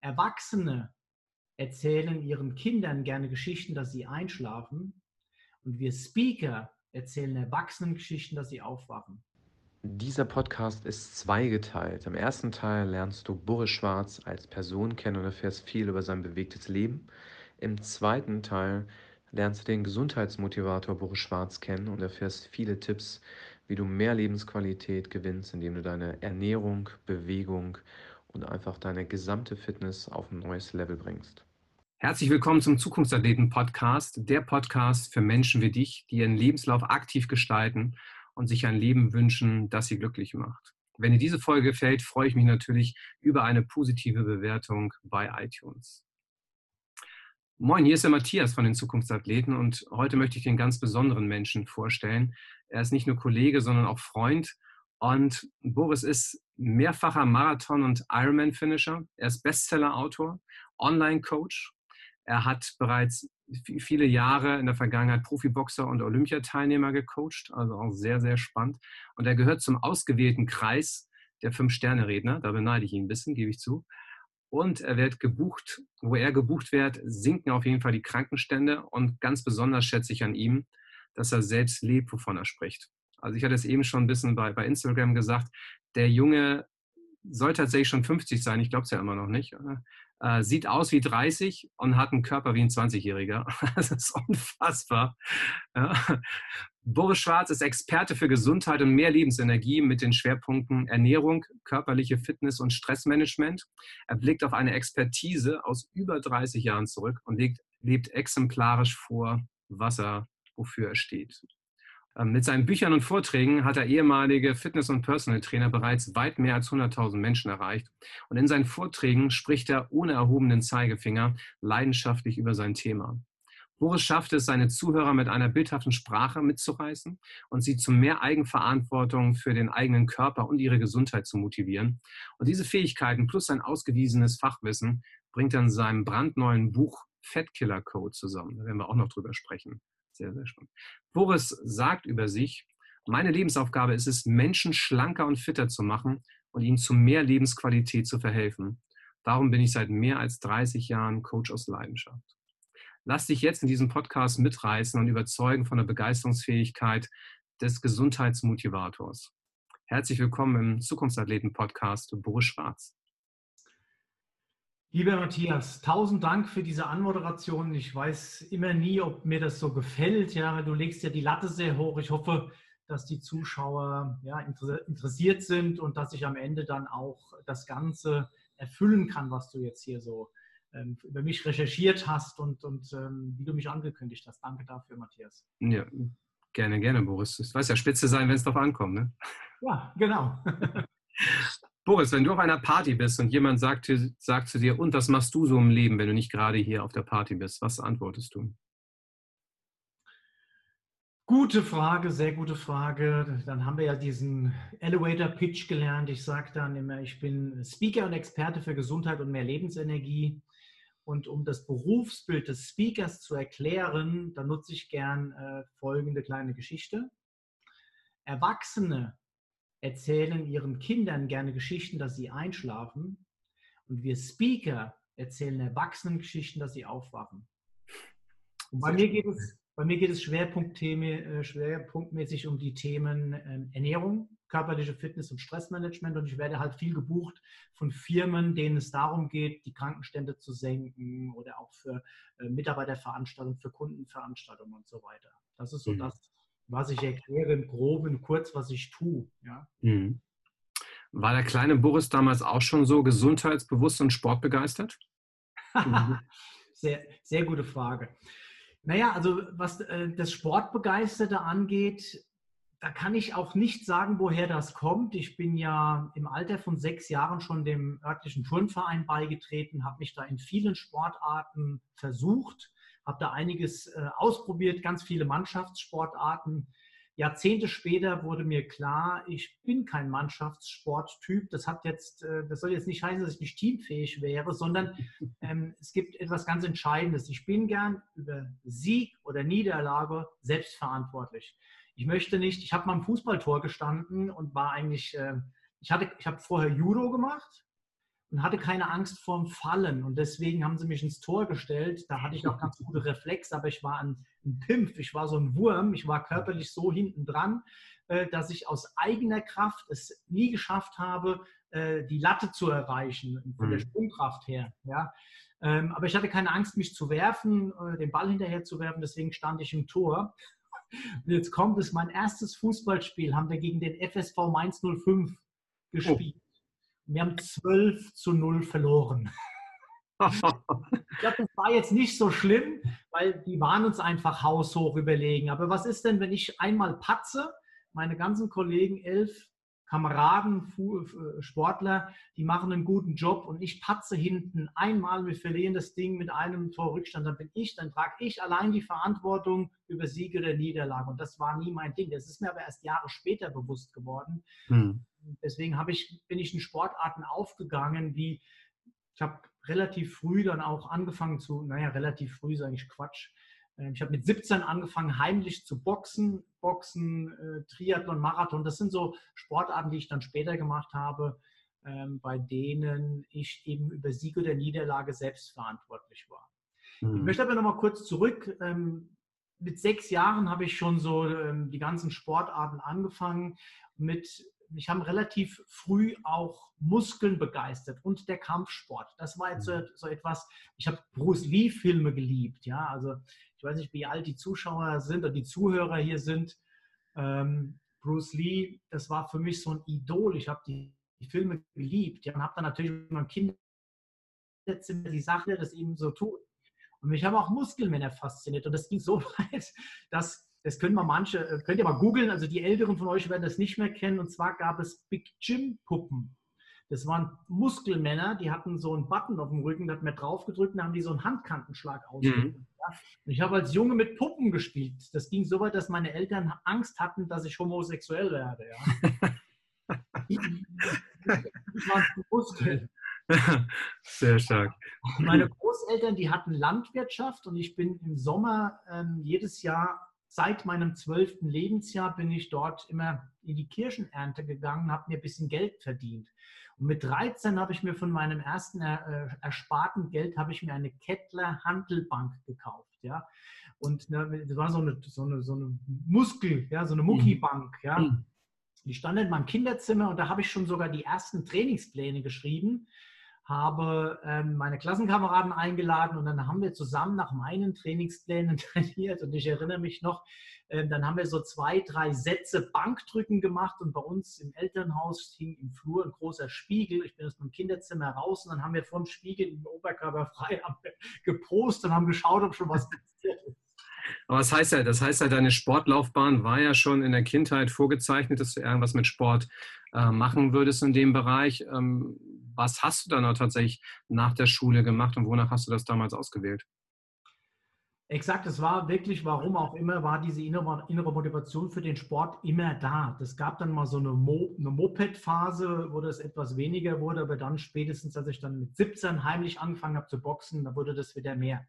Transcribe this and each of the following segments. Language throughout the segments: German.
Erwachsene erzählen ihren Kindern gerne Geschichten, dass sie einschlafen. Und wir Speaker erzählen Erwachsenen Geschichten, dass sie aufwachen. Dieser Podcast ist zweigeteilt. Im ersten Teil lernst du Boris Schwarz als Person kennen und erfährst viel über sein bewegtes Leben. Im zweiten Teil lernst du den Gesundheitsmotivator Boris Schwarz kennen und erfährst viele Tipps, wie du mehr Lebensqualität gewinnst, indem du deine Ernährung, Bewegung und einfach deine gesamte Fitness auf ein neues Level bringst. Herzlich willkommen zum Zukunftsathleten-Podcast, der Podcast für Menschen wie dich, die ihren Lebenslauf aktiv gestalten und sich ein Leben wünschen, das sie glücklich macht. Wenn dir diese Folge gefällt, freue ich mich natürlich über eine positive Bewertung bei iTunes. Moin, hier ist der Matthias von den Zukunftsathleten und heute möchte ich den ganz besonderen Menschen vorstellen. Er ist nicht nur Kollege, sondern auch Freund. Und Boris ist mehrfacher Marathon- und Ironman-Finisher. Er ist Bestseller-Autor, Online-Coach. Er hat bereits viele Jahre in der Vergangenheit Profiboxer und Olympiateilnehmer gecoacht, also auch sehr, sehr spannend. Und er gehört zum ausgewählten Kreis der Fünf-Sterne-Redner. Da beneide ich ihn ein bisschen, gebe ich zu und er wird gebucht. Wo er gebucht wird, sinken auf jeden Fall die Krankenstände und ganz besonders schätze ich an ihm, dass er selbst lebt, wovon er spricht. Also ich hatte es eben schon ein bisschen bei, bei Instagram gesagt, der Junge soll tatsächlich schon 50 sein, ich glaube es ja immer noch nicht. Äh, sieht aus wie 30 und hat einen Körper wie ein 20-Jähriger. Das ist unfassbar. Ja. Boris Schwarz ist Experte für Gesundheit und mehr Lebensenergie mit den Schwerpunkten Ernährung, körperliche Fitness und Stressmanagement. Er blickt auf eine Expertise aus über 30 Jahren zurück und lebt, lebt exemplarisch vor, was er, wofür er steht. Ähm, mit seinen Büchern und Vorträgen hat er ehemalige Fitness- und Personal Trainer bereits weit mehr als 100.000 Menschen erreicht. Und in seinen Vorträgen spricht er ohne erhobenen Zeigefinger leidenschaftlich über sein Thema. Boris schafft es, seine Zuhörer mit einer bildhaften Sprache mitzureißen und sie zu mehr Eigenverantwortung für den eigenen Körper und ihre Gesundheit zu motivieren. Und diese Fähigkeiten plus sein ausgewiesenes Fachwissen bringt er in seinem brandneuen Buch Fettkiller Code zusammen. Da werden wir auch noch drüber sprechen. Sehr, sehr spannend. Boris sagt über sich, meine Lebensaufgabe ist es, Menschen schlanker und fitter zu machen und ihnen zu mehr Lebensqualität zu verhelfen. Darum bin ich seit mehr als 30 Jahren Coach aus Leidenschaft. Lass dich jetzt in diesem Podcast mitreißen und überzeugen von der Begeisterungsfähigkeit des Gesundheitsmotivators. Herzlich willkommen im Zukunftsathleten-Podcast Boris Schwarz. Lieber Matthias, tausend Dank für diese Anmoderation. Ich weiß immer nie, ob mir das so gefällt. Ja, du legst ja die Latte sehr hoch. Ich hoffe, dass die Zuschauer ja, interessiert sind und dass ich am Ende dann auch das Ganze erfüllen kann, was du jetzt hier so ähm, über mich recherchiert hast und, und ähm, wie du mich angekündigt hast. Danke dafür, Matthias. Ja, gerne, gerne, Boris. Es weiß ja spitze sein, wenn es darauf ankommt. Ne? Ja, genau. Boris, wenn du auf einer Party bist und jemand sagt, sagt zu dir, und was machst du so im Leben, wenn du nicht gerade hier auf der Party bist? Was antwortest du? Gute Frage, sehr gute Frage. Dann haben wir ja diesen Elevator Pitch gelernt. Ich sage dann immer, ich bin Speaker und Experte für Gesundheit und mehr Lebensenergie. Und um das Berufsbild des Speakers zu erklären, da nutze ich gern äh, folgende kleine Geschichte. Erwachsene erzählen ihren Kindern gerne Geschichten, dass sie einschlafen. Und wir Speaker erzählen Erwachsenen Geschichten, dass sie aufwachen. Und bei mir geht es, bei mir geht es äh, schwerpunktmäßig um die Themen ähm, Ernährung, körperliche Fitness und Stressmanagement. Und ich werde halt viel gebucht von Firmen, denen es darum geht, die Krankenstände zu senken oder auch für äh, Mitarbeiterveranstaltungen, für Kundenveranstaltungen und so weiter. Das ist so mhm. das, was ich erkläre im Groben kurz, was ich tue. Ja. Mhm. War der kleine Boris damals auch schon so gesundheitsbewusst und sportbegeistert? sehr, sehr gute Frage. Naja, also was äh, das Sportbegeisterte angeht, da kann ich auch nicht sagen, woher das kommt. Ich bin ja im Alter von sechs Jahren schon dem örtlichen Turnverein beigetreten, habe mich da in vielen Sportarten versucht, habe da einiges äh, ausprobiert, ganz viele Mannschaftssportarten. Jahrzehnte später wurde mir klar, ich bin kein Mannschaftssporttyp. Das hat jetzt, äh, das soll jetzt nicht heißen, dass ich nicht teamfähig wäre, sondern ähm, es gibt etwas ganz Entscheidendes. Ich bin gern über Sieg oder Niederlage selbstverantwortlich. Ich möchte nicht, ich habe mal im Fußballtor gestanden und war eigentlich, äh, ich hatte, ich habe vorher Judo gemacht und hatte keine Angst vorm Fallen. Und deswegen haben sie mich ins Tor gestellt. Da hatte ich auch ganz gute Reflexe, aber ich war ein, ein Pimpf, ich war so ein Wurm, ich war körperlich so hinten dran, äh, dass ich aus eigener Kraft es nie geschafft habe, äh, die Latte zu erreichen, von der mhm. Sprungkraft her. Ja. Ähm, aber ich hatte keine Angst, mich zu werfen, äh, den Ball hinterher zu werfen, deswegen stand ich im Tor. Und jetzt kommt es, mein erstes Fußballspiel haben wir gegen den FSV Mainz 05 gespielt. Wir haben 12 zu 0 verloren. ich glaube, das war jetzt nicht so schlimm, weil die waren uns einfach haushoch überlegen. Aber was ist denn, wenn ich einmal patze, meine ganzen Kollegen, elf Kameraden, äh, Sportler, die machen einen guten Job und ich patze hinten einmal, wir verlieren das Ding mit einem Tor Rückstand, dann bin ich, dann trage ich allein die Verantwortung über Siege oder Niederlage. Und das war nie mein Ding. Das ist mir aber erst Jahre später bewusst geworden. Hm. Deswegen ich, bin ich in Sportarten aufgegangen, wie ich habe relativ früh dann auch angefangen zu, naja, relativ früh ist eigentlich Quatsch, ähm, ich habe mit 17 angefangen, heimlich zu boxen. Boxen, äh, Triathlon, Marathon, das sind so Sportarten, die ich dann später gemacht habe, ähm, bei denen ich eben über Sieg oder Niederlage selbst verantwortlich war. Mhm. Ich möchte aber nochmal kurz zurück. Ähm, mit sechs Jahren habe ich schon so die ganzen Sportarten angefangen. Mit, mich haben relativ früh auch Muskeln begeistert und der Kampfsport. Das war jetzt so, mhm. so etwas, ich habe Bruce Lee-Filme geliebt. Ja, also ich weiß nicht, wie alt die Zuschauer sind oder die Zuhörer hier sind. Ähm, Bruce Lee, das war für mich so ein Idol. Ich habe die, die, Filme geliebt. Ja, und habe dann natürlich mit meinem Kinderzimmer die Sache, das eben so tut. Und mich haben auch Muskelmänner fasziniert. Und das ging so weit, dass das können wir manche, äh, könnt ihr mal googeln, also die Älteren von euch werden das nicht mehr kennen. Und zwar gab es Big Jim Puppen. Das waren Muskelmänner, die hatten so einen Button auf dem Rücken, da hat man drauf gedrückt und haben die so einen Handkantenschlag ausgeübt. Mhm. Ich habe als Junge mit Puppen gespielt. Das ging so weit, dass meine Eltern Angst hatten, dass ich homosexuell werde. Ja. das waren Muskeln. Sehr stark. Meine Großeltern, die hatten Landwirtschaft und ich bin im Sommer ähm, jedes Jahr seit meinem zwölften Lebensjahr bin ich dort immer in die Kirchenernte gegangen, habe mir ein bisschen Geld verdient. Und mit 13 habe ich mir von meinem ersten äh, ersparten Geld habe ich mir eine Kettler Handelbank gekauft, ja. Und ne, das war so eine, so eine, so eine Muskel, ja, so eine Muckibank, ja. Mhm. Die stand in meinem Kinderzimmer und da habe ich schon sogar die ersten Trainingspläne geschrieben habe ähm, meine Klassenkameraden eingeladen und dann haben wir zusammen nach meinen Trainingsplänen trainiert und ich erinnere mich noch, ähm, dann haben wir so zwei, drei Sätze Bankdrücken gemacht und bei uns im Elternhaus hing im Flur ein großer Spiegel. Ich bin aus meinem Kinderzimmer raus und dann haben wir vor dem Spiegel im Oberkörper frei gepostet und haben geschaut, ob schon was passiert ist. Aber was heißt ja, das heißt ja, deine Sportlaufbahn war ja schon in der Kindheit vorgezeichnet, dass du irgendwas mit Sport äh, machen würdest in dem Bereich. Ähm, was hast du dann auch tatsächlich nach der Schule gemacht und wonach hast du das damals ausgewählt? Exakt, es war wirklich, warum auch immer, war diese innere, innere Motivation für den Sport immer da. Es gab dann mal so eine, Mo, eine Moped-Phase, wo das etwas weniger wurde, aber dann spätestens, als ich dann mit 17 heimlich angefangen habe zu boxen, da wurde das wieder mehr.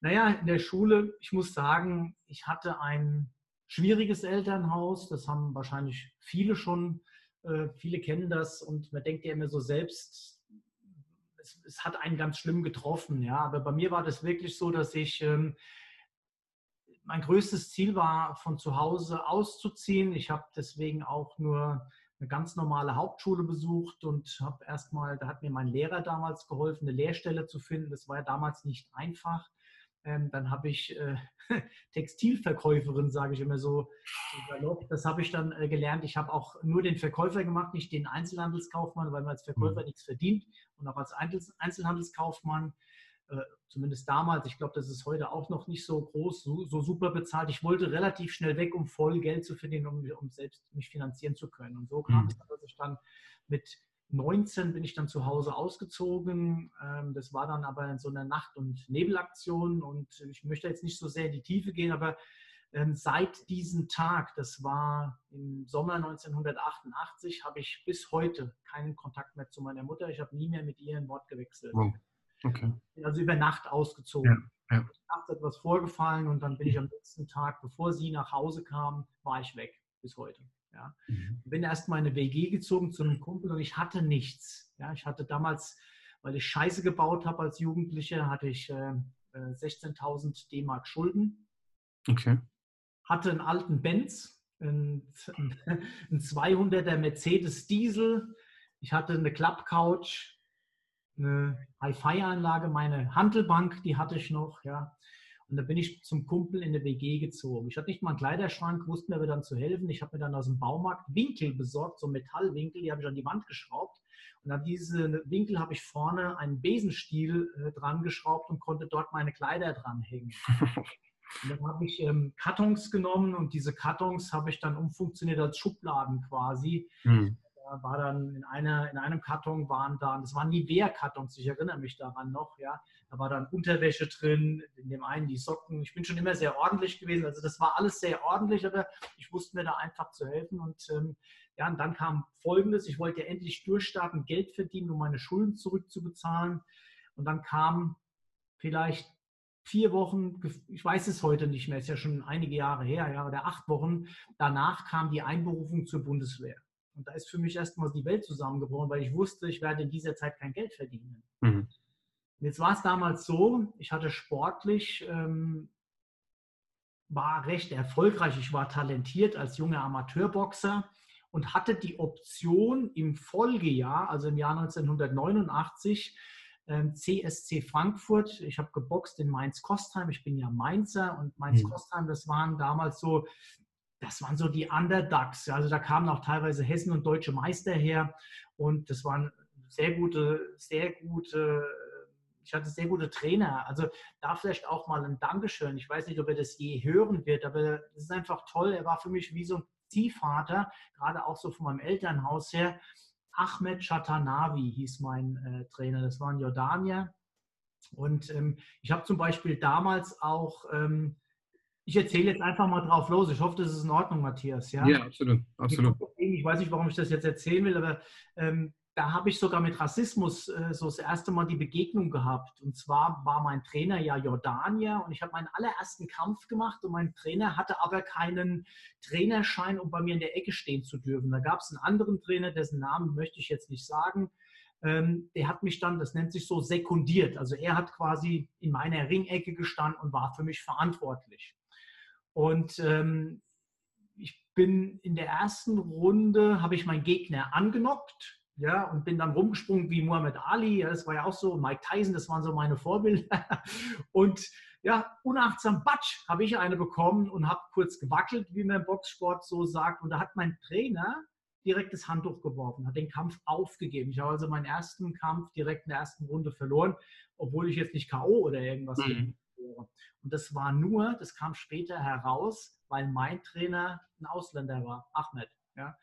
Naja, in der Schule, ich muss sagen, ich hatte ein schwieriges Elternhaus, das haben wahrscheinlich viele schon äh, viele kennen das und man denkt ja immer so selbst, es, es, hat einen ganz schlimm getroffen. Ja, aber bei mir war das wirklich so, dass ich ähm, mein größtes Ziel war, von zu Hause auszuziehen. Ich habe deswegen auch nur eine ganz normale Hauptschule besucht und habe erstmal, da hat mir mein Lehrer damals geholfen, eine Lehrstelle zu finden. Das war ja damals nicht einfach. Ähm, dann habe ich äh, Textilverkäuferin, sage ich immer so. Das habe ich dann äh, gelernt. Ich habe auch nur den Verkäufer gemacht, nicht den Einzelhandelskaufmann, weil man als Verkäufer mhm. nichts verdient. Und auch als Einzelhandelskaufmann, äh, zumindest damals, ich glaube, das ist heute auch noch nicht so groß, so, so, super bezahlt. Ich wollte relativ schnell weg, um voll Geld zu verdienen, um, um selbst mich finanzieren zu können. Und so kam mhm. es, dass ich dann mit 19 bin ich dann zu Hause ausgezogen. Ähm, das war dann aber in so einer Nacht- und Nebelaktion und ich möchte jetzt nicht so sehr in die Tiefe gehen, aber ähm, seit diesem Tag, das war im Sommer 1988, habe ich bis heute keinen Kontakt mehr zu meiner Mutter. Ich habe nie mehr mit ihr ein Wort gewechselt. Okay. Also über Nacht ausgezogen. Ja, ja. Nachts etwas vorgefallen und dann bin ich am letzten Tag, bevor sie nach Hause kam, war ich weg bis heute. Ja. Mhm. Bin erst mal in eine WG gezogen zu einem Kumpel und ich hatte nichts. Ja. Ich hatte damals, weil ich Scheiße gebaut habe als Jugendlicher, hatte ich äh, 16.000 äh, D-Mark Schulden. Okay. Hatte einen alten Benz, einen, einen 200er Mercedes Diesel. Ich hatte eine Klappcouch, eine Hi-Fi-Anlage, meine Handelbank, die hatte ich noch, ja. Und da bin ich zum Kumpel in eine WG gezogen. Ich hatte nicht mal einen Kleiderschrank, wusste mir aber dann zu helfen. Ich habe mir dann aus dem Baumarkt Winkel besorgt, so Metallwinkel, die habe ich an die Wand geschraubt. Und an diese Winkel habe ich vorne einen Besenstiel äh, dran geschraubt und konnte dort meine Kleider dranhängen. Und dann habe ich ähm, Kartons genommen und diese Kartons habe ich dann umfunktioniert als Schubladen quasi. Mhm war dann in, einer, in einem Karton waren dann, das waren Nivea-Kartons, ich erinnere mich daran noch, ja. Da war dann Unterwäsche drin, in dem einen die Socken. Ich bin schon immer sehr ordentlich gewesen. Also das war alles sehr ordentlich, aber ich wusste mir da einfach zu helfen. Und ähm, ja, und dann kam folgendes: Ich wollte endlich durchstarten, Geld verdienen, um meine Schulden zurückzubezahlen. Und dann kam vielleicht vier Wochen, ich weiß es heute nicht mehr, ist ja schon einige Jahre her, ja, oder acht Wochen, danach kam die Einberufung zur Bundeswehr. Und da ist für mich erstmal die Welt zusammengebrochen, weil ich wusste, ich werde in dieser Zeit kein Geld verdienen. Mhm. Jetzt war es damals so, ich hatte sportlich, ähm, war recht erfolgreich, ich war talentiert als junger Amateurboxer und hatte die Option im Folgejahr, also im Jahr 1989, ähm, CSC Frankfurt. Ich habe geboxt in Mainz-Kostheim. Ich bin ja Mainzer und Mainz-Kostheim, das waren damals so das waren so die Underdogs. Also da kamen auch teilweise Hessen und deutsche Meister her und das waren sehr gute, sehr gute, ich hatte sehr gute Trainer. Also da vielleicht auch mal ein Dankeschön. Ich weiß nicht, ob er das je hören wird, aber es ist einfach toll. Er war für mich wie so ein Ziehvater, gerade auch so von meinem Elternhaus her. Ahmed Chatanavi hieß mein äh, Trainer. Das war ein Jordanier. Und ähm, ich habe zum Beispiel damals auch ähm, ich erzähle jetzt einfach mal drauf los. Ich hoffe, das ist in Ordnung, Matthias. Ja, ja absolut. absolut. Ich weiß nicht, warum ich das jetzt erzählen will, aber ähm, da habe ich sogar mit Rassismus äh, so das erste Mal die Begegnung gehabt. Und zwar war mein Trainer ja Jordanier und ich habe meinen allerersten Kampf gemacht und mein Trainer hatte aber keinen Trainerschein, um bei mir in der Ecke stehen zu dürfen. Da gab es einen anderen Trainer, dessen Namen möchte ich jetzt nicht sagen. Ähm, der hat mich dann, das nennt sich so, sekundiert. Also er hat quasi in meiner Ringecke gestanden und war für mich verantwortlich. Und ähm, ich bin in der ersten Runde, habe ich meinen Gegner angenockt. Ja, und bin dann rumgesprungen wie Muhammad Ali, ja, das war ja auch so, Mike Tyson, das waren so meine Vorbilder. Und ja, unachtsam Batsch habe ich eine bekommen und habe kurz gewackelt, wie man im Boxsport so sagt. Und da hat mein Trainer direkt das Handtuch geworfen, hat den Kampf aufgegeben. Ich habe also meinen ersten Kampf direkt in der ersten Runde verloren, obwohl ich jetzt nicht K.O. oder irgendwas mhm. bin. Und das war nur, das kam später heraus, weil mein Trainer ein Ausländer war, Ahmed. Ja.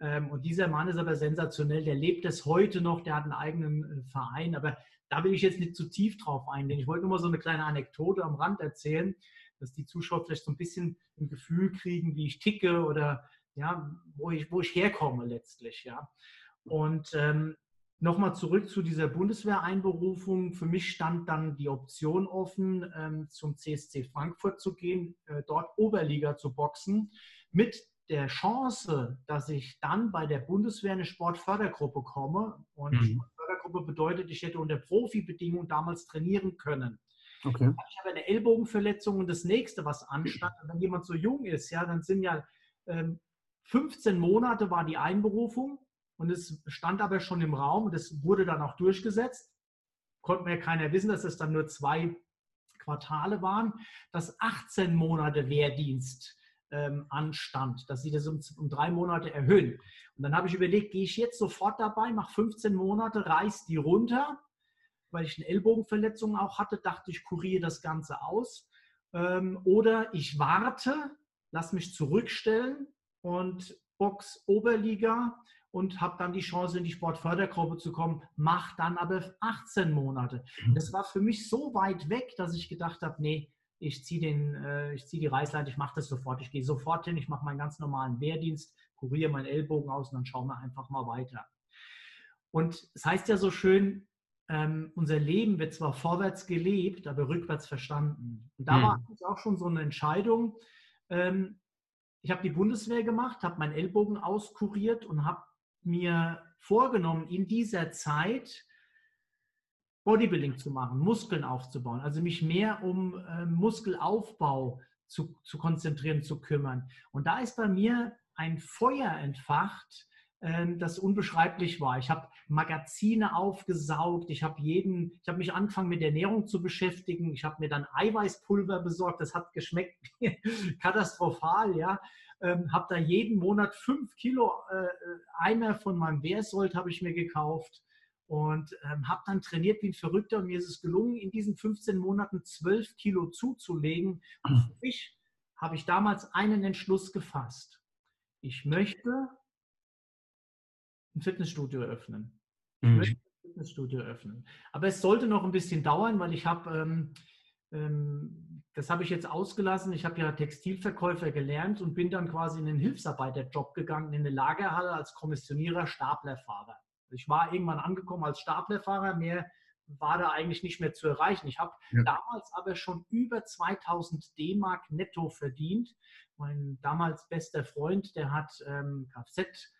Ähm, und dieser Mann ist aber sensationell, der lebt es heute noch, der hat einen eigenen äh, Verein, aber da will ich jetzt nicht zu tief drauf eingehen. Ich wollte nur mal so eine kleine Anekdote am Rand erzählen, dass die Zuschauer vielleicht so ein bisschen ein Gefühl kriegen, wie ich ticke oder ja, wo ich, wo ich herkomme letztlich. Ja. Und ähm, Nochmal zurück zu dieser Bundeswehreinberufung. Für mich stand dann die Option offen, ähm, zum CSC Frankfurt zu gehen, äh, dort Oberliga zu boxen, mit der Chance, dass ich dann bei der Bundeswehr eine Sportfördergruppe komme. Und mhm. Sportfördergruppe bedeutet, ich hätte unter Profibedingungen damals trainieren können. Okay. Ich habe eine Ellbogenverletzung und das nächste, was anstand, wenn jemand so jung ist, ja, dann sind ja ähm, 15 Monate war die Einberufung und es stand aber schon im Raum es wurde dann auch durchgesetzt. Konnte mir keiner wissen, dass es dann nur zwei Quartale waren, dass 18 Monate Wehrdienst ähm, anstand, dass sie das um, um, drei Monate erhöhen. Und dann habe ich überlegt, gehe ich jetzt sofort dabei, mache 15 Monate, reiß die runter, weil ich eine Ellbogenverletzung auch hatte, dachte ich, kuriere das Ganze aus. Ähm, oder ich warte, lass mich zurückstellen und Box Oberliga und habe dann die Chance, in die Sportfördergruppe zu kommen, mach dann aber 18 Monate. Mhm. Das war für mich so weit weg, dass ich gedacht habe, nee, ich ziehe äh, zieh die Reißleite, ich mache das sofort. Ich gehe sofort hin, ich mache meinen ganz normalen Wehrdienst, kuriere meinen Ellbogen aus und dann schauen wir einfach mal weiter. Und es heißt ja so schön, ähm, unser Leben wird zwar vorwärts gelebt, aber rückwärts verstanden. Und da mhm. war auch schon so eine Entscheidung, ähm, ich habe die Bundeswehr gemacht, habe meinen Ellbogen auskuriert und habe mir vorgenommen, in dieser Zeit Bodybuilding zu machen, Muskeln aufzubauen, also mich mehr um äh, Muskelaufbau zu, zu konzentrieren, zu kümmern. Und da ist bei mir ein Feuer entfacht, das unbeschreiblich war. Ich habe Magazine aufgesaugt, ich habe jeden, ich habe mich angefangen mit Ernährung zu beschäftigen, ich habe mir dann Eiweißpulver besorgt, das hat geschmeckt katastrophal, ja. Ähm, habe da jeden Monat fünf Kilo äh, Eimer von meinem Wehrsold habe ich mir gekauft und ähm, habe dann trainiert wie ein Verrückter und mir ist es gelungen, in diesen 15 Monaten 12 Kilo zuzulegen. Und für mich habe ich damals einen Entschluss gefasst. Ich möchte ein Fitnessstudio öffnen. Ich mhm. möchte ein Fitnessstudio öffnen. Aber es sollte noch ein bisschen dauern, weil ich habe, ähm, ähm, das habe ich jetzt ausgelassen, ich habe ja Textilverkäufer gelernt und bin dann quasi in den Hilfsarbeiterjob gegangen, in eine Lagerhalle als Kommissionierer, Staplerfahrer. Ich war irgendwann angekommen als Staplerfahrer, mehr war da eigentlich nicht mehr zu erreichen. Ich habe ja. damals aber schon über 2000 D-Mark netto verdient. Mein damals bester Freund, der hat ähm, Kfz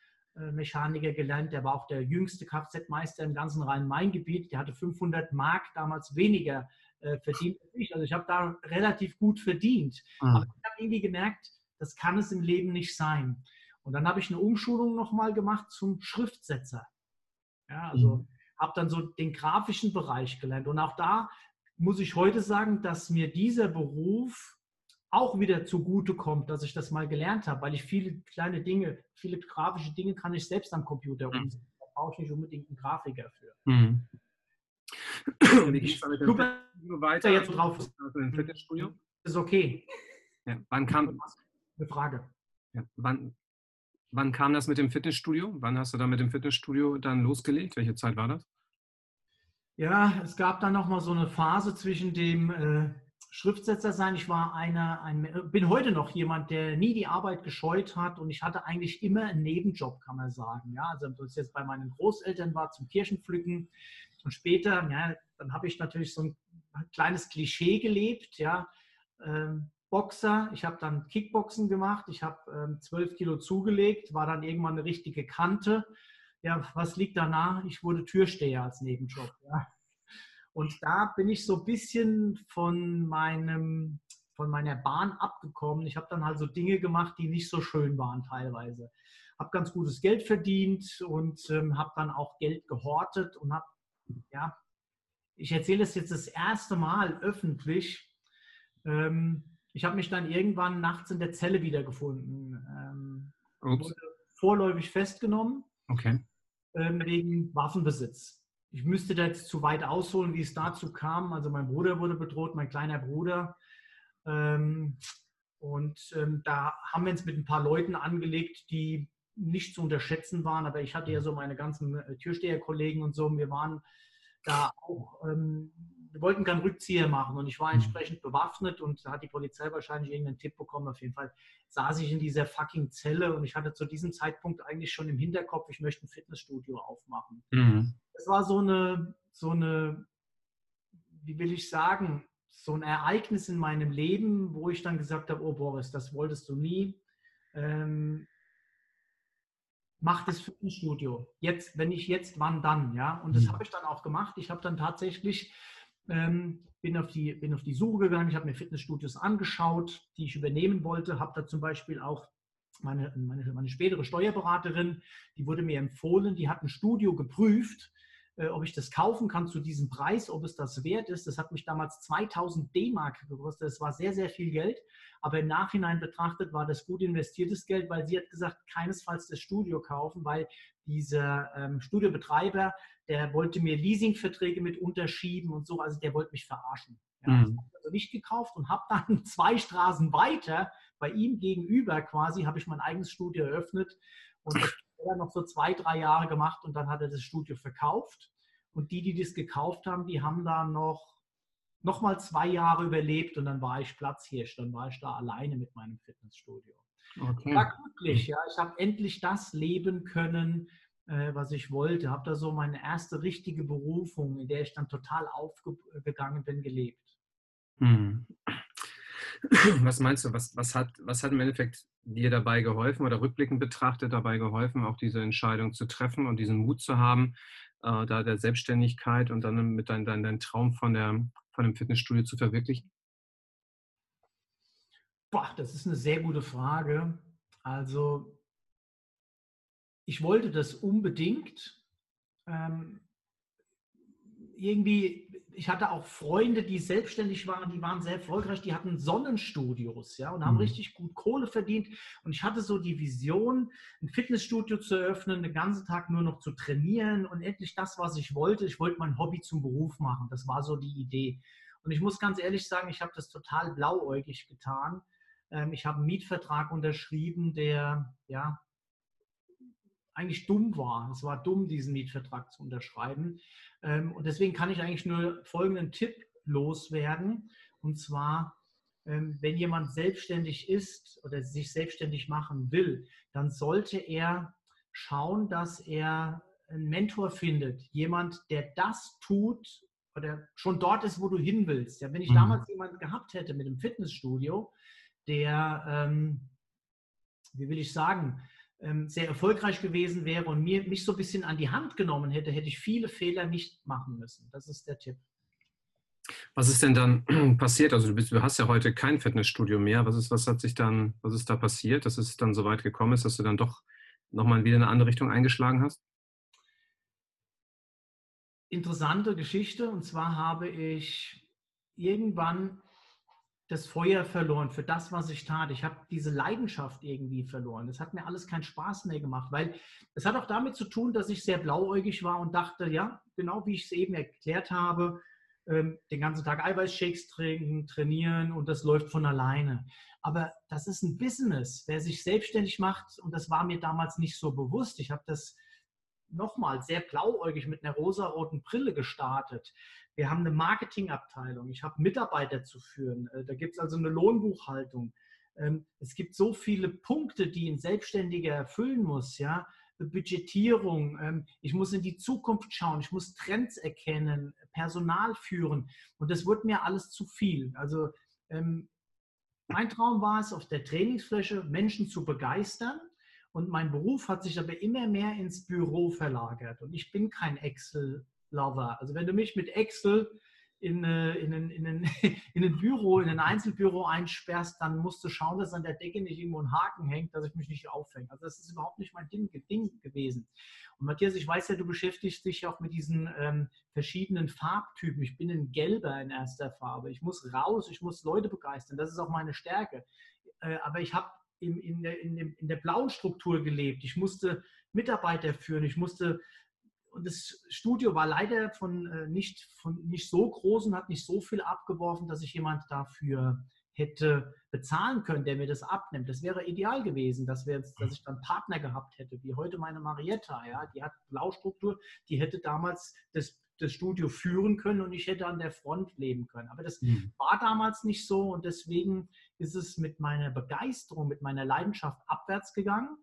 Mechaniker gelernt. Der war auch der jüngste Kfz-Meister im ganzen Rhein-Main-Gebiet. Der hatte 500 Mark damals weniger äh, verdient als ich. Also ich habe da relativ gut verdient. Mhm. Aber ich habe irgendwie gemerkt, das kann es im Leben nicht sein. Und dann habe ich eine Umschulung nochmal gemacht zum Schriftsetzer. Ja, also mhm. habe dann so den grafischen Bereich gelernt. Und auch da muss ich heute sagen, dass mir dieser Beruf auch wieder zugute kommt, dass ich das mal gelernt habe, weil ich viele kleine Dinge, viele grafische Dinge kann ich selbst am Computer mhm. umsetzen. Da brauche ich nicht unbedingt einen Grafiker für. Mhm. Wie geht es damit Super, weiter jetzt drauf. Also im Fitnessstudio? Ist okay. Ja, wann kam eine Frage? Ja, wann, wann kam das mit dem Fitnessstudio? Wann hast du da mit dem Fitnessstudio dann losgelegt? Welche Zeit war das? Ja, es gab dann noch mal so eine Phase zwischen dem äh, Schriftsetzer sein. Ich war einer, ein, bin heute noch jemand, der nie die Arbeit gescheut hat und ich hatte eigentlich immer einen Nebenjob, kann man sagen. Ja, also das jetzt bei meinen Großeltern war zum Kirchenpflücken und später, ja, dann habe ich natürlich so ein kleines Klischee gelebt, ja. Ähm, Boxer, ich habe dann Kickboxen gemacht, ich habe ähm, 12 Kilo zugelegt, war dann irgendwann eine richtige Kante. Ja, was liegt danach? Ich wurde Türsteher als Nebenjob. Ja. Und da bin ich so ein bisschen von meinem von meiner Bahn abgekommen. Ich habe dann halt so Dinge gemacht, die nicht so schön waren teilweise. Habe ganz gutes Geld verdient und ähm, habe dann auch Geld gehortet und habe, ja, ich erzähle es jetzt das erste Mal öffentlich. Ähm, ich habe mich dann irgendwann nachts in der Zelle wiedergefunden. Ähm, wurde vorläufig festgenommen okay. ähm, wegen Waffenbesitz ich müsste da jetzt zu weit ausholen, wie es dazu kam. Also mein Bruder wurde bedroht, mein kleiner Bruder. Ähm, und ähm, da haben wir uns mit ein paar Leuten angelegt, die nicht zu unterschätzen waren. Aber ich hatte ja so meine ganzen äh, Türsteherkollegen und so. Wir waren da auch, ähm, wir wollten keinen Rückzieher machen und ich war mhm. entsprechend bewaffnet und da hat die Polizei wahrscheinlich irgendeinen Tipp bekommen. Auf jeden Fall saß ich in dieser fucking Zelle und ich hatte zu diesem Zeitpunkt eigentlich schon im Hinterkopf, ich möchte ein Fitnessstudio aufmachen. Mhm. Das war so eine, so eine, wie will ich sagen, so ein Ereignis in meinem Leben, wo ich dann gesagt habe, oh Boris, das wolltest du nie. Ähm, mach das Fitnessstudio. Jetzt, wenn nicht jetzt, wann dann? Ja, und das mhm. habe ich dann auch gemacht. Ich habe dann tatsächlich ähm, bin, auf die, bin auf die Suche gegangen. Ich habe mir Fitnessstudios angeschaut, die ich übernehmen wollte. Habe da zum Beispiel auch meine, meine, meine spätere Steuerberaterin, die wurde mir empfohlen, die hat ein Studio geprüft ob ich das kaufen kann zu diesem Preis, ob es das wert ist. Das hat mich damals 2000 D-Mark gekostet. Das war sehr, sehr viel Geld. Aber im Nachhinein betrachtet war das gut investiertes Geld, weil sie hat gesagt, keinesfalls das Studio kaufen, weil dieser ähm, Studiobetreiber, der wollte mir Leasingverträge mit unterschieben und so. Also der wollte mich verarschen. Ja, mhm. Ich also nicht gekauft und habe dann zwei Straßen weiter bei ihm gegenüber quasi, habe ich mein eigenes Studio eröffnet. Und er noch so zwei, drei Jahre gemacht und dann hat er das Studio verkauft. Und die, die das gekauft haben, die haben da noch, noch mal zwei Jahre überlebt und dann war ich Platzhirsch. Dann war ich da alleine mit meinem Fitnessstudio. Okay. War glücklich, ja. Ich habe endlich das leben können, äh, was ich wollte. Habe da so meine erste richtige Berufung, in der ich dann total aufgegangen bin, gelebt. Hm. Was meinst du, was, was, hat, was hat im Endeffekt dir dabei geholfen oder rückblickend betrachtet dabei geholfen, auch diese Entscheidung zu treffen und diesen Mut zu haben, äh, da der Selbstständigkeit und dann mit deinem dein, dein Traum von, der, von dem Fitnessstudio zu verwirklichen? Boah, das ist eine sehr gute Frage. Also, ich wollte das unbedingt. Ähm, irgendwie, ich hatte auch Freunde, die selbstständig waren, die waren sehr erfolgreich, die hatten Sonnenstudios, ja, und haben mhm. richtig gut Kohle verdient. Und ich hatte so die Vision, ein Fitnessstudio zu eröffnen, den ganzen Tag nur noch zu trainieren und endlich das, was ich wollte. Ich wollte mein Hobby zum Beruf machen. Das war so die Idee. Und ich muss ganz ehrlich sagen, ich habe das total blauäugig getan. Ähm, ich habe einen Mietvertrag unterschrieben, der, ja, eigentlich dumm war. Es war dumm, diesen Mietvertrag zu unterschreiben. Ähm, und deswegen kann ich eigentlich nur folgenden Tipp loswerden. Und zwar, ähm, wenn jemand selbstständig ist oder sich selbstständig machen will, dann sollte er schauen, dass er einen Mentor findet. Jemand, der das tut oder schon dort ist, wo du hin willst. Ja, wenn ich mhm. damals jemanden gehabt hätte mit dem Fitnessstudio, der, ähm, wie will ich sagen, ähm, sehr erfolgreich gewesen wäre und mir, mich so ein bisschen an die Hand genommen hätte, hätte ich viele Fehler nicht machen müssen. Das ist der Tipp. Was ist denn dann passiert? Also du, bist, du hast ja heute kein Fitnessstudio mehr. Was ist, was hat sich dann, was ist da passiert, dass es dann so weit gekommen ist, dass du dann doch nochmal wieder in eine andere Richtung eingeschlagen hast? Interessante Geschichte. Und zwar habe ich irgendwann das Feuer verloren für das, was ich tat. Ich habe diese Leidenschaft irgendwie verloren. Das hat mir alles keinen Spaß mehr gemacht, weil es hat auch damit zu tun, dass ich sehr blauäugig war und dachte, ja, genau wie ich es eben erklärt habe, ähm, den ganzen Tag Eiweißshakes trinken, trainieren und das läuft von alleine. Aber das ist ein Business. Wer sich selbstständig macht, und das war mir damals nicht so bewusst, ich habe das nochmal sehr blauäugig mit einer rosaroten Brille gestartet. Wir haben eine Marketingabteilung. Ich habe Mitarbeiter zu führen. Äh, da gibt es also eine Lohnbuchhaltung. Ähm, es gibt so viele Punkte, die ein Selbstständiger erfüllen muss. Ja? Budgetierung. Ähm, ich muss in die Zukunft schauen. Ich muss Trends erkennen, Personal führen. Und das wird mir alles zu viel. Also ähm, mein Traum war es, auf der Trainingsfläche Menschen zu begeistern und mein Beruf hat sich aber immer mehr ins Büro verlagert. Und ich bin kein Excel-Lover. Also wenn du mich mit Excel in, äh, in, in, in, in ein Büro, in ein Einzelbüro einsperrst, dann musst du schauen, dass an der Decke nicht irgendwo ein Haken hängt, dass ich mich nicht aufhänge. Also das ist überhaupt nicht mein Ding, Ding gewesen. Und Matthias, ich weiß ja, du beschäftigst dich auch mit diesen ähm, verschiedenen Farbtypen. Ich bin ein Gelber in erster Farbe. Ich muss raus, ich muss Leute begeistern. Das ist auch meine Stärke. Äh, aber ich habe in, in, in, in der blauen Struktur gelebt. Ich musste Mitarbeiter führen, ich musste und das Studio war leider von, äh, nicht, von nicht so groß und hat nicht so viel abgeworfen, dass ich jemand dafür hätte bezahlen können, der mir das abnimmt. Das wäre ideal gewesen, dass, wir dass ich dann Partner gehabt hätte, wie heute meine Marietta. Ja? Die hat Blaustruktur, die hätte damals das, das Studio führen können und ich hätte an der Front leben können. Aber das mhm. war damals nicht so und deswegen ist es mit meiner Begeisterung, mit meiner Leidenschaft abwärts gegangen.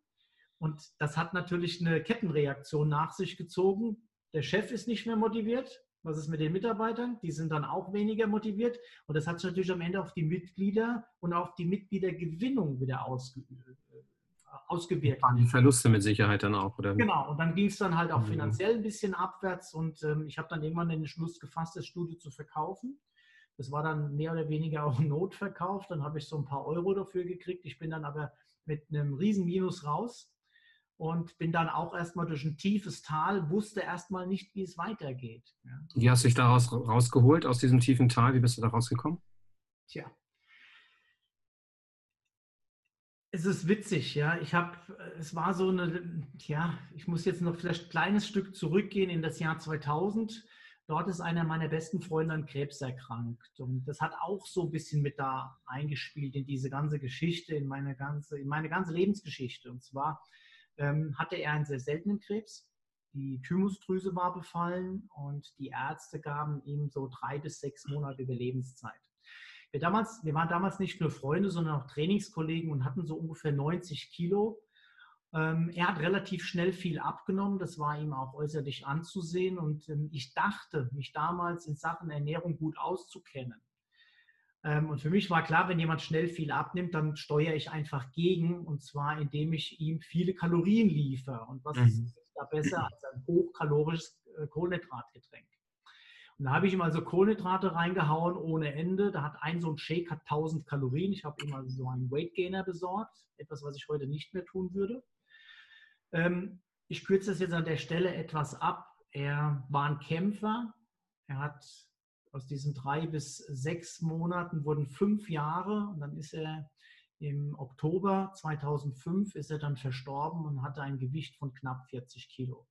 Und das hat natürlich eine Kettenreaktion nach sich gezogen. Der Chef ist nicht mehr motiviert. Was ist mit den Mitarbeitern? Die sind dann auch weniger motiviert. Und das hat sich natürlich am Ende auf die Mitglieder und auf die Mitgliedergewinnung wieder ausge äh, ausgewirkt. Die Verluste mit Sicherheit dann auch, oder? Genau, und dann ging es dann halt auch mhm. finanziell ein bisschen abwärts und ähm, ich habe dann irgendwann den Schluss gefasst, das Studio zu verkaufen. Das war dann mehr oder weniger auch ein Notverkauf. Dann habe ich so ein paar Euro dafür gekriegt. Ich bin dann aber mit einem riesen Minus raus und bin dann auch erstmal durch ein tiefes Tal, wusste erstmal nicht, wie es weitergeht. Ja. Wie hast du dich daraus rausgeholt, aus diesem tiefen Tal? Wie bist du da rausgekommen? Tja. Es ist witzig, ja. Ich habe, es war so eine, ja, ich muss jetzt noch vielleicht ein kleines Stück zurückgehen in das Jahr 2000. Dort ist einer meiner besten Freunde an Krebs erkrankt. Und das hat auch so ein bisschen mit da eingespielt in diese ganze Geschichte, in meine ganze, in meine ganze Lebensgeschichte. Und zwar ähm, hatte er einen sehr seltenen Krebs. Die Thymusdrüse war befallen und die Ärzte gaben ihm so drei bis sechs Monate Überlebenszeit. Wir, damals, wir waren damals nicht nur Freunde, sondern auch Trainingskollegen und hatten so ungefähr 90 Kilo ähm, er hat relativ schnell viel abgenommen, das war ihm auch äußerlich anzusehen und ähm, ich dachte, mich damals in Sachen Ernährung gut auszukennen. Ähm, und für mich war klar, wenn jemand schnell viel abnimmt, dann steuere ich einfach gegen und zwar indem ich ihm viele Kalorien liefere. Und was mhm. ist da besser als ein hochkalorisches äh, Kohlenhydratgetränk? Und da habe ich ihm also Kohlenhydrate reingehauen ohne Ende. Da hat ein so ein Shake hat 1000 Kalorien. Ich habe ihm also so einen Weight Gainer besorgt. Etwas, was ich heute nicht mehr tun würde. Ähm, ich kürze das jetzt an der Stelle etwas ab. Er war ein Kämpfer. Er hat aus diesen drei bis sechs Monaten wurden fünf Jahre und dann ist er im Oktober 2005 ist er dann verstorben und hatte ein Gewicht von knapp 40 Kilo.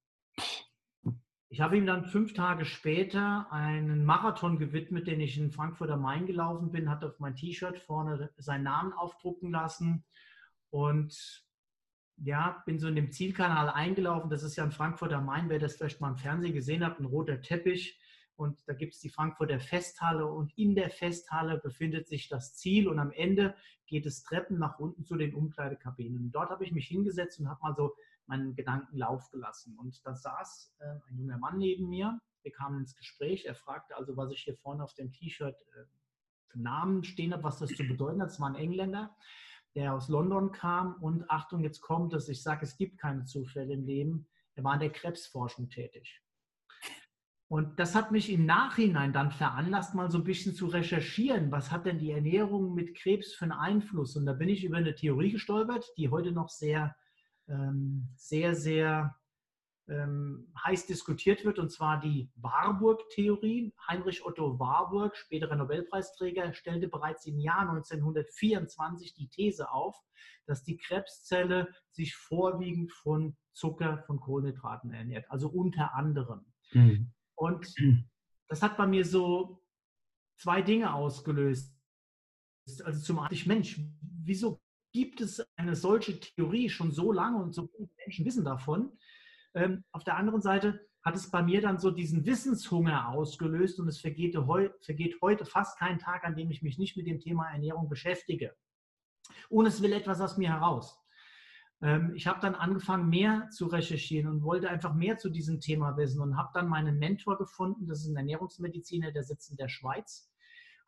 Ich habe ihm dann fünf Tage später einen Marathon gewidmet, den ich in Frankfurt am Main gelaufen bin, hat auf mein T-Shirt vorne seinen Namen aufdrucken lassen und ja, bin so in dem Zielkanal eingelaufen. Das ist ja in Frankfurt am Main, wer das vielleicht mal im Fernsehen gesehen hat, ein roter Teppich. Und da gibt es die Frankfurter Festhalle und in der Festhalle befindet sich das Ziel und am Ende geht es Treppen nach unten zu den Umkleidekabinen. Dort habe ich mich hingesetzt und habe mal so meinen Gedanken Lauf gelassen. Und da saß äh, ein junger Mann neben mir. Wir kamen ins Gespräch. Er fragte also, was ich hier vorne auf dem T-Shirt äh, für Namen stehen habe, was das zu bedeuten hat. Es war ein Engländer, der aus London kam. Und Achtung, jetzt kommt es. Ich sage, es gibt keine Zufälle im Leben. Er war in der Krebsforschung tätig. Und das hat mich im Nachhinein dann veranlasst, mal so ein bisschen zu recherchieren, was hat denn die Ernährung mit Krebs für einen Einfluss? Und da bin ich über eine Theorie gestolpert, die heute noch sehr ähm, sehr, sehr ähm, heiß diskutiert wird, und zwar die Warburg-Theorie. Heinrich Otto Warburg, späterer Nobelpreisträger, stellte bereits im Jahr 1924 die These auf, dass die Krebszelle sich vorwiegend von Zucker, von Kohlenhydraten ernährt, also unter anderem. Mhm. Und das hat bei mir so zwei Dinge ausgelöst. Also zum einen, Mensch, wieso gibt es eine solche Theorie schon so lange und so viele Menschen wissen davon. Ähm, auf der anderen Seite hat es bei mir dann so diesen Wissenshunger ausgelöst und es vergeht, heu, vergeht heute fast kein Tag, an dem ich mich nicht mit dem Thema Ernährung beschäftige. Und es will etwas aus mir heraus. Ähm, ich habe dann angefangen, mehr zu recherchieren und wollte einfach mehr zu diesem Thema wissen und habe dann meinen Mentor gefunden. Das ist ein Ernährungsmediziner, der sitzt in der Schweiz.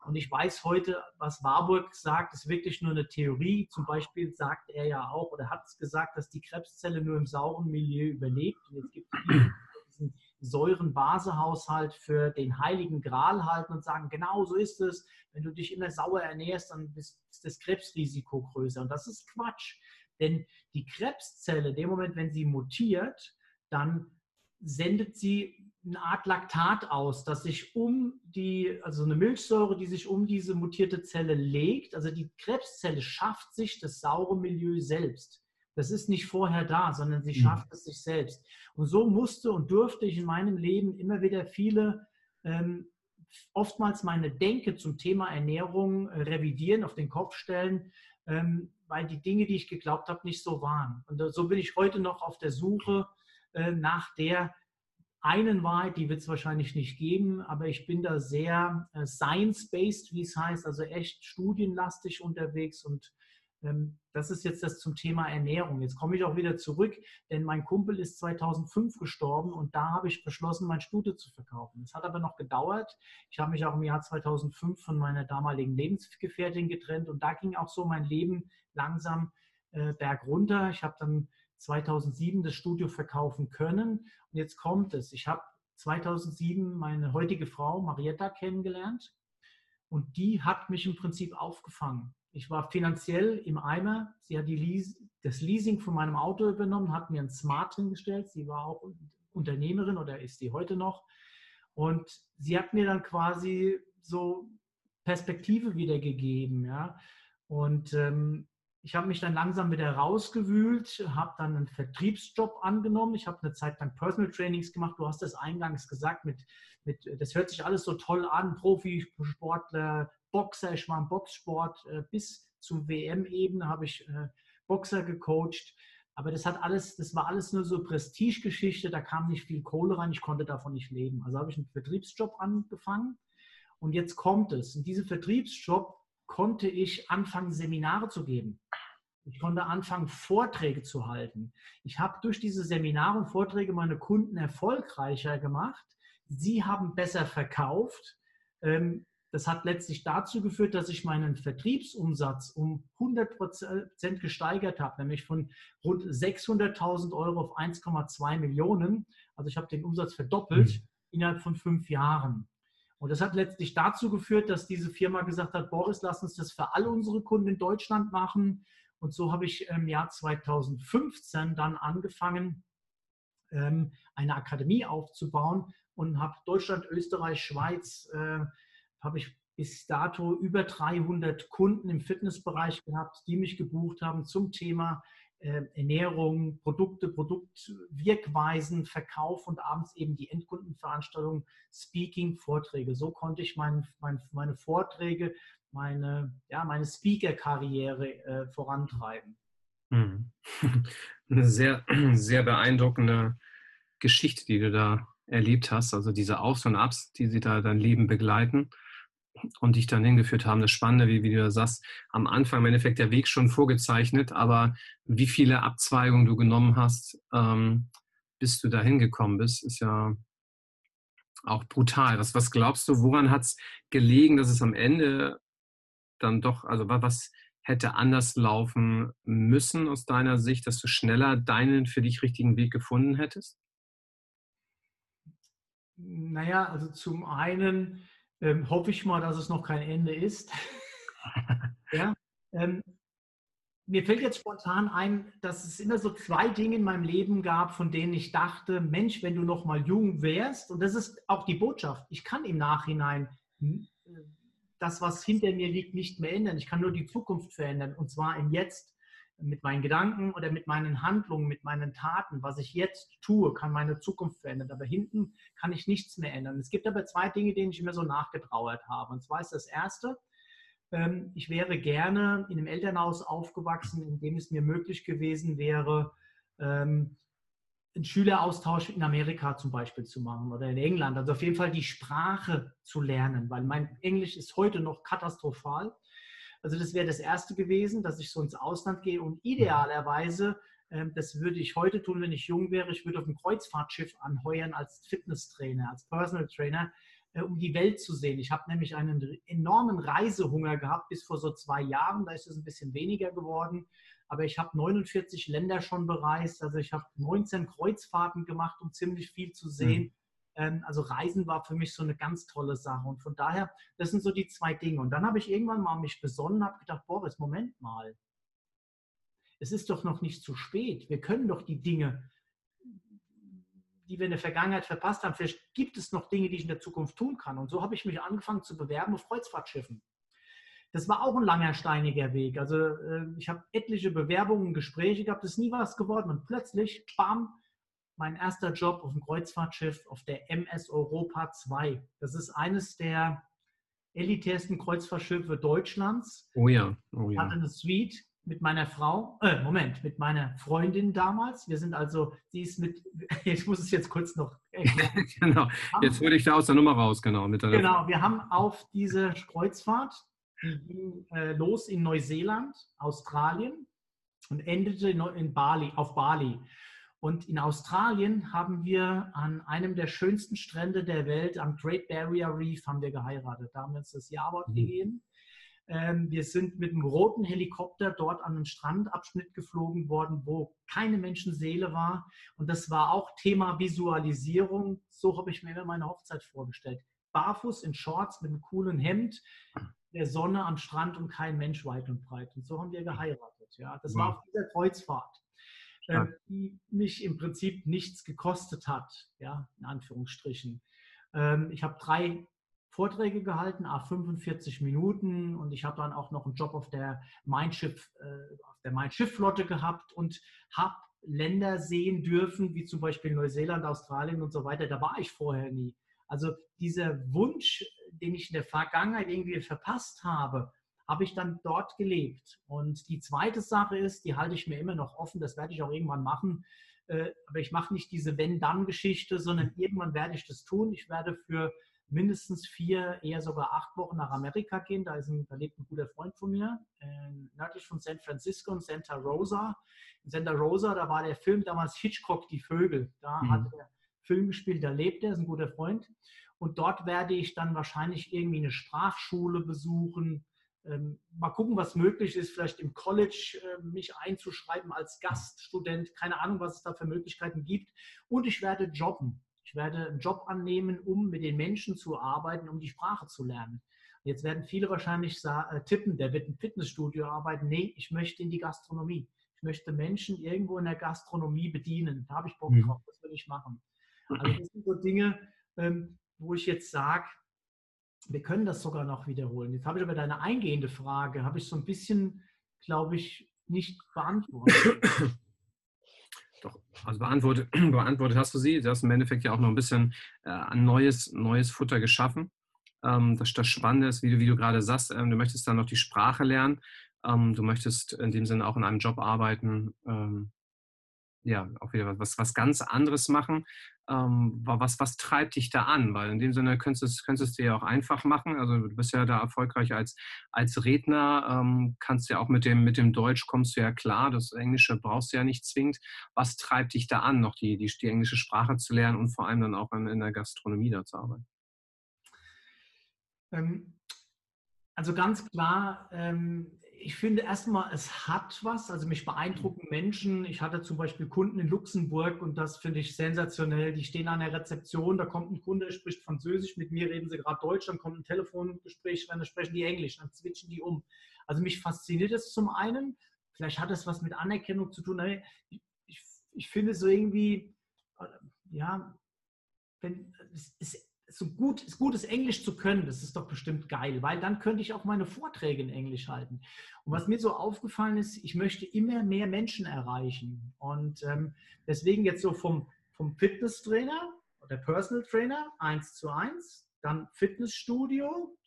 Und ich weiß heute, was Warburg sagt, ist wirklich nur eine Theorie. Zum Beispiel sagt er ja auch oder hat es gesagt, dass die Krebszelle nur im sauren Milieu überlebt. Und jetzt gibt es diesen Säuren-Base-Haushalt für den heiligen Gral halten und sagen, genau so ist es. Wenn du dich immer sauer ernährst, dann ist das Krebsrisiko größer. Und das ist Quatsch. Denn die Krebszelle, in dem Moment, wenn sie mutiert, dann sendet sie eine Art Laktat aus, das sich um die, also eine Milchsäure, die sich um diese mutierte Zelle legt. Also die Krebszelle schafft sich das saure Milieu selbst. Das ist nicht vorher da, sondern sie mhm. schafft es sich selbst. Und so musste und durfte ich in meinem Leben immer wieder viele, ähm, oftmals meine Denke zum Thema Ernährung äh, revidieren, auf den Kopf stellen, ähm, weil die Dinge, die ich geglaubt habe, nicht so waren. Und so bin ich heute noch auf der Suche äh, nach der einen Wahrheit, die wird es wahrscheinlich nicht geben, aber ich bin da sehr äh, science-based, wie es heißt, also echt studienlastig unterwegs und das ist jetzt das zum Thema Ernährung. Jetzt komme ich auch wieder zurück, denn mein Kumpel ist 2005 gestorben und da habe ich beschlossen, mein Studio zu verkaufen. Es hat aber noch gedauert. Ich habe mich auch im Jahr 2005 von meiner damaligen Lebensgefährtin getrennt und da ging auch so mein Leben langsam äh, bergunter. Ich habe dann 2007 das Studio verkaufen können. Und jetzt kommt es. Ich habe 2007 meine heutige Frau Marietta kennengelernt und die hat mich im Prinzip aufgefangen. Ich war finanziell im Eimer. Sie hat Leas das Leasing von meinem Auto übernommen, hat mir ein Smart hingestellt. Sie war auch Unternehmerin oder ist sie heute noch. Und sie hat mir dann quasi so Perspektive wiedergegeben. Ja? Und ähm, ich habe mich dann langsam wieder rausgewühlt, habe dann einen Vertriebsjob angenommen. Ich habe eine Zeit lang Personal Trainings gemacht. Du hast es eingangs gesagt, mit, mit, das hört sich alles so toll an. Profisportler, Boxer, ich war im Boxsport. Äh, bis zur WM-Ebene habe ich äh, Boxer gecoacht. Aber das hat alles, das war alles nur so Prestigegeschichte, da kam nicht viel Kohle rein, ich konnte davon nicht leben. Also habe ich einen Vertriebsjob angefangen und jetzt kommt es. In diesem Vertriebsjob konnte ich anfangen, Seminare zu geben. Ich konnte anfangen, Vorträge zu halten. Ich habe durch diese Seminare und Vorträge meine Kunden erfolgreicher gemacht. Sie haben besser verkauft. Ähm, das hat letztlich dazu geführt, dass ich meinen Vertriebsumsatz um 100 Prozent gesteigert habe, nämlich von rund 600.000 Euro auf 1,2 Millionen. Also ich habe den Umsatz verdoppelt mhm. innerhalb von fünf Jahren. Und das hat letztlich dazu geführt, dass diese Firma gesagt hat, Boris, lass uns das für alle unsere Kunden in Deutschland machen. Und so habe ich im Jahr 2015 dann angefangen, ähm, eine Akademie aufzubauen und habe Deutschland, Österreich, Schweiz, äh, habe ich bis dato über 300 Kunden im Fitnessbereich gehabt, die mich gebucht haben zum Thema äh, Ernährung, Produkte, Produktwirkweisen, Verkauf und abends eben die Endkundenveranstaltung, Speaking, Vorträge. So konnte ich mein, mein, meine Vorträge, meine, ja, meine Speaker-Karriere äh, vorantreiben. Mhm. Eine sehr, sehr beeindruckende Geschichte, die du da erlebt hast, also diese Aufs und Abs, die sie da dein Leben begleiten und dich dann hingeführt haben. Das Spannende, wie, wie du da sagst, am Anfang im Endeffekt der Weg schon vorgezeichnet, aber wie viele Abzweigungen du genommen hast, ähm, bis du da hingekommen bist, ist ja auch brutal. Was, was glaubst du, woran hat es gelegen, dass es am Ende dann doch, also was hätte anders laufen müssen aus deiner Sicht, dass du schneller deinen für dich richtigen Weg gefunden hättest? Naja, also zum einen ähm, hoffe ich mal, dass es noch kein Ende ist. ja, ähm, mir fällt jetzt spontan ein, dass es immer so zwei Dinge in meinem Leben gab, von denen ich dachte, Mensch, wenn du noch mal jung wärst, und das ist auch die Botschaft, ich kann im Nachhinein hm, das, was hinter mir liegt, nicht mehr ändern. Ich kann nur die Zukunft verändern, und zwar im Jetzt mit meinen Gedanken oder mit meinen Handlungen, mit meinen Taten, was ich jetzt tue, kann meine Zukunft verändern. Aber hinten kann ich nichts mehr ändern. Es gibt aber zwei Dinge, denen ich immer so nachgetrauert habe. Und zwar ist das erste, ähm, ich wäre gerne in einem Elternhaus aufgewachsen, in dem es mir möglich gewesen wäre, ähm, einen Schüleraustausch in Amerika zum Beispiel zu machen oder in England. Also auf jeden Fall die Sprache zu lernen, weil mein Englisch ist heute noch katastrophal. Also das wäre das Erste gewesen, dass ich so ins Ausland gehe und idealerweise, ähm, das würde ich heute tun, wenn ich jung wäre, ich würde auf ein Kreuzfahrtschiff anheuern als Fitnesstrainer, als Personal Trainer, äh, um die Welt zu sehen. Ich habe nämlich einen enormen Reisehunger gehabt bis vor so zwei Jahren, da ist es ein bisschen weniger geworden. Aber ich habe 49 Länder schon bereist, also ich habe 19 Kreuzfahrten gemacht, um ziemlich viel zu sehen. Mhm. Ähm, also Reisen war für mich so eine ganz tolle Sache. Und von daher, das sind so die zwei Dinge. Und dann habe ich irgendwann mal mich besonnen, habe gedacht, Boris, Moment mal. Es ist doch noch nicht zu spät. Wir können doch die Dinge, die wir in der Vergangenheit verpasst haben, vielleicht gibt es noch Dinge, die ich in der Zukunft tun kann. Und so habe ich mich angefangen zu bewerben auf Kreuzfahrtschiffen. Das war auch ein langer, steiniger Weg. Also äh, ich habe etliche Bewerbungen, Gespräche gehabt, es ist nie was geworden. Und plötzlich, bam, mein erster Job auf dem Kreuzfahrtschiff auf der MS Europa 2. Das ist eines der elitärsten Kreuzfahrtschiffe Deutschlands. Oh ja, oh ja. Ich hatte eine Suite mit meiner Frau, äh, Moment, mit meiner Freundin damals. Wir sind also, sie ist mit, ich muss es jetzt kurz noch erklären. genau, jetzt hole ich da aus der Nummer raus, genau. Mit genau, wir haben auf diese Kreuzfahrt, die ging äh, los in Neuseeland, Australien und endete in, in Bali, auf Bali. Und in Australien haben wir an einem der schönsten Strände der Welt, am Great Barrier Reef, haben wir geheiratet. Da haben wir uns das Jawort mhm. gegeben. Ähm, wir sind mit einem roten Helikopter dort an einen Strandabschnitt geflogen worden, wo keine Menschenseele war. Und das war auch Thema Visualisierung. So habe ich mir meine Hochzeit vorgestellt. Barfuß in Shorts mit einem coolen Hemd, der Sonne am Strand und kein Mensch weit und breit. Und so haben wir geheiratet. Ja, das wow. war auf dieser Kreuzfahrt äh, die mich im Prinzip nichts gekostet hat, ja, in Anführungsstrichen. Ähm, ich habe drei Vorträge gehalten, a 45 Minuten und ich habe dann auch noch einen Job auf der Mein Schiff, äh, auf der Mein Schiff Flotte gehabt und habe Länder sehen dürfen, wie zum Beispiel Neuseeland, Australien und so weiter. Da war ich vorher nie. Also dieser Wunsch, den ich in der Vergangenheit irgendwie verpasst habe, habe ich dann dort gelebt. Und die zweite Sache ist, die halte ich mir immer noch offen, das werde ich auch irgendwann machen. Äh, aber ich mache nicht diese Wenn-Dann-Geschichte, sondern irgendwann werde ich das tun. Ich werde für mindestens vier, eher sogar acht Wochen nach Amerika gehen. Da, ist ein, da lebt ein guter Freund von mir, äh, nördlich von San Francisco in Santa Rosa. In Santa Rosa, da war der Film damals Hitchcock, die Vögel. Da mhm. hat er Film gespielt, da lebt er, ist ein guter Freund. Und dort werde ich dann wahrscheinlich irgendwie eine Sprachschule besuchen. Ähm, mal gucken, was möglich ist, vielleicht im College äh, mich einzuschreiben als Gaststudent. Keine Ahnung, was es da für Möglichkeiten gibt. Und ich werde jobben. Ich werde einen Job annehmen, um mit den Menschen zu arbeiten, um die Sprache zu lernen. Jetzt werden viele wahrscheinlich äh, tippen, der wird im Fitnessstudio arbeiten. Nee, ich möchte in die Gastronomie. Ich möchte Menschen irgendwo in der Gastronomie bedienen. Da habe ich Bock mhm. drauf, das will ich machen. Also das sind so Dinge, ähm, wo ich jetzt sage, wir können das sogar noch wiederholen. Jetzt habe ich aber deine eingehende Frage, habe ich so ein bisschen, glaube ich, nicht beantwortet. Doch, also beantwortet, beantwortet hast du sie. Du hast im Endeffekt ja auch noch ein bisschen äh, ein neues, neues Futter geschaffen. Ähm, das, das Spannende ist, wie du, wie du gerade sagst, ähm, du möchtest dann noch die Sprache lernen. Ähm, du möchtest in dem Sinne auch in einem Job arbeiten, ähm, ja, auch wieder was, was ganz anderes machen. Ähm, was, was treibt dich da an? Weil in dem Sinne könntest du es, könntest es dir ja auch einfach machen. Also du bist ja da erfolgreich als, als Redner, ähm, kannst ja auch mit dem, mit dem Deutsch kommst du ja klar, das Englische brauchst du ja nicht zwingend. Was treibt dich da an, noch die, die, die englische Sprache zu lernen und vor allem dann auch in, in der Gastronomie da zu arbeiten? Ähm, also ganz klar, ähm, ich finde erstmal, es hat was. Also mich beeindrucken Menschen. Ich hatte zum Beispiel Kunden in Luxemburg und das finde ich sensationell. Die stehen an der Rezeption, da kommt ein Kunde, spricht Französisch, mit mir reden sie gerade Deutsch, dann kommt ein Telefongespräch, dann sprechen die Englisch, dann switchen die um. Also mich fasziniert es zum einen. Vielleicht hat es was mit Anerkennung zu tun. Ich, ich, ich finde so irgendwie, äh, ja, wenn, es ist so gut, gutes Englisch zu können, das ist doch bestimmt geil, weil dann könnte ich auch meine Vorträge in Englisch halten. Und was mir so aufgefallen ist, ich möchte immer mehr Menschen erreichen. Und ähm, deswegen jetzt so vom, vom Fitnesstrainer oder Personal Trainer eins zu eins, dann Fitnessstudio,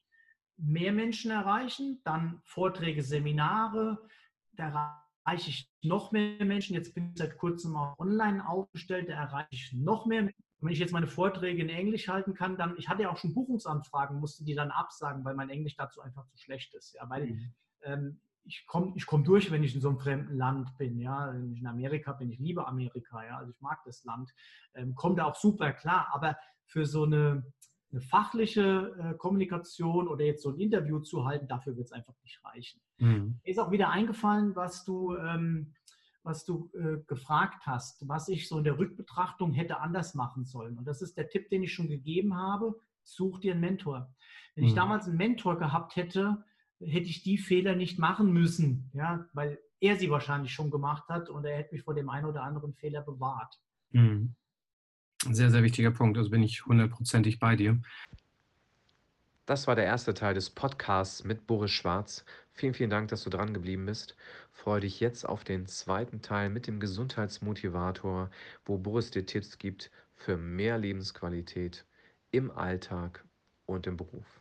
mehr Menschen erreichen, dann Vorträge, Seminare, da erreiche ich noch mehr Menschen. Jetzt bin ich seit kurzem auch online aufgestellt, da erreiche ich noch mehr Menschen wenn ich jetzt meine Vorträge in Englisch halten kann, dann, ich hatte ja auch schon Buchungsanfragen, musste die dann absagen, weil mein Englisch dazu einfach zu schlecht ist. Ja, weil mhm. ähm, ich komme ich komm durch, wenn ich in so einem fremden Land bin. Ja, wenn ich in Amerika bin, ich liebe Amerika. Ja, also ich mag das Land, ähm, komme da auch super klar. Aber für so eine, eine fachliche äh, Kommunikation oder jetzt so ein Interview zu halten, dafür wird es einfach nicht reichen. Mhm. Mir ist auch wieder eingefallen, was du ähm, was du äh, gefragt hast, was ich so in der Rückbetrachtung hätte anders machen sollen. Und das ist der Tipp, den ich schon gegeben habe. Such dir einen Mentor. Wenn mhm. ich damals einen Mentor gehabt hätte, hätte ich die Fehler nicht machen müssen, ja, weil er sie wahrscheinlich schon gemacht hat und er hätte mich vor dem einen oder anderen Fehler bewahrt. Mhm. Sehr, sehr wichtiger Punkt. Also bin ich hundertprozentig bei dir. Das war der erste Teil des Podcasts mit Boris Schwarz. Vielen, vielen Dank, dass du dran geblieben bist. Freue dich jetzt auf den zweiten Teil mit dem Gesundheitsmotivator, wo Boris dir Tipps gibt für mehr Lebensqualität im Alltag und im Beruf.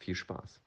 Viel Spaß.